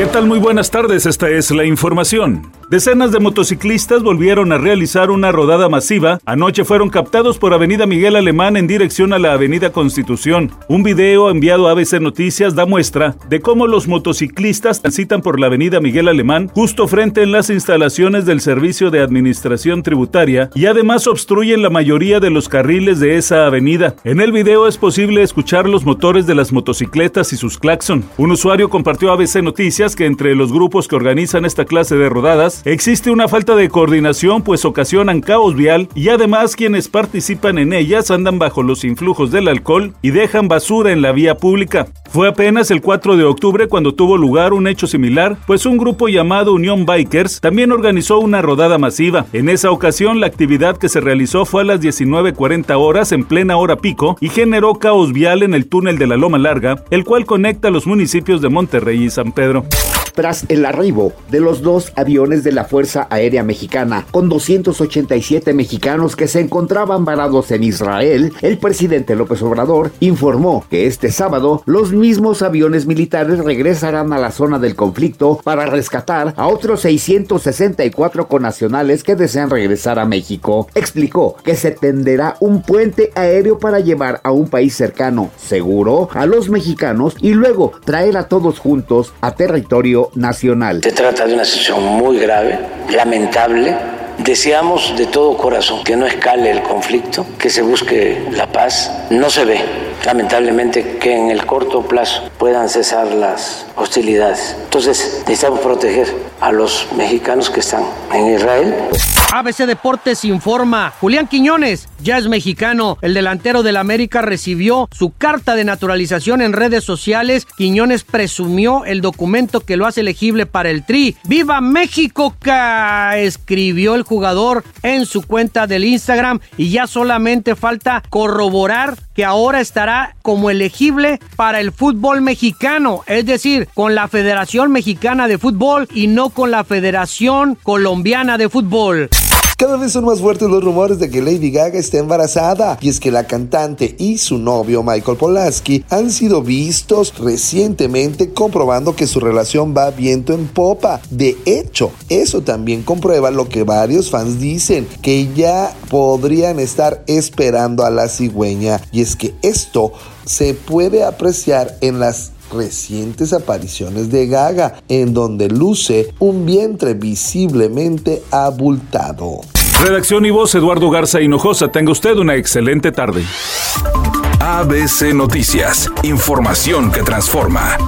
¿Qué tal? Muy buenas tardes, esta es la información. Decenas de motociclistas volvieron a realizar una rodada masiva. Anoche fueron captados por Avenida Miguel Alemán en dirección a la Avenida Constitución. Un video enviado a ABC Noticias da muestra de cómo los motociclistas transitan por la Avenida Miguel Alemán justo frente en las instalaciones del Servicio de Administración Tributaria y además obstruyen la mayoría de los carriles de esa avenida. En el video es posible escuchar los motores de las motocicletas y sus claxon. Un usuario compartió ABC Noticias que entre los grupos que organizan esta clase de rodadas existe una falta de coordinación pues ocasionan caos vial y además quienes participan en ellas andan bajo los influjos del alcohol y dejan basura en la vía pública. Fue apenas el 4 de octubre cuando tuvo lugar un hecho similar, pues un grupo llamado Unión Bikers también organizó una rodada masiva. En esa ocasión la actividad que se realizó fue a las 19.40 horas en plena hora pico y generó caos vial en el túnel de la Loma Larga, el cual conecta los municipios de Monterrey y San Pedro tras el arribo de los dos aviones de la Fuerza Aérea Mexicana, con 287 mexicanos que se encontraban varados en Israel, el presidente López Obrador informó que este sábado los mismos aviones militares regresarán a la zona del conflicto para rescatar a otros 664 conacionales que desean regresar a México. Explicó que se tenderá un puente aéreo para llevar a un país cercano, seguro, a los mexicanos y luego traer a todos juntos a territorio nacional. Se trata de una situación muy grave, lamentable. Deseamos de todo corazón que no escale el conflicto, que se busque la paz. No se ve, lamentablemente, que en el corto plazo puedan cesar las hostilidades. Entonces, necesitamos proteger a los mexicanos que están en Israel. ABC Deportes informa, Julián Quiñones ya es mexicano. El delantero del América recibió su carta de naturalización en redes sociales. Quiñones presumió el documento que lo hace elegible para el Tri. ¡Viva México! escribió el jugador en su cuenta del Instagram y ya solamente falta corroborar que ahora estará como elegible para el fútbol mexicano, es decir, con la Federación Mexicana de Fútbol y no con la Federación Colombiana de Fútbol. Cada vez son más fuertes los rumores de que Lady Gaga está embarazada y es que la cantante y su novio Michael Polaski han sido vistos recientemente comprobando que su relación va viento en popa. De hecho, eso también comprueba lo que varios fans dicen, que ya podrían estar esperando a la cigüeña y es que esto se puede apreciar en las recientes apariciones de Gaga, en donde luce un vientre visiblemente abultado. Redacción y voz Eduardo Garza Hinojosa. Tenga usted una excelente tarde. ABC Noticias, información que transforma.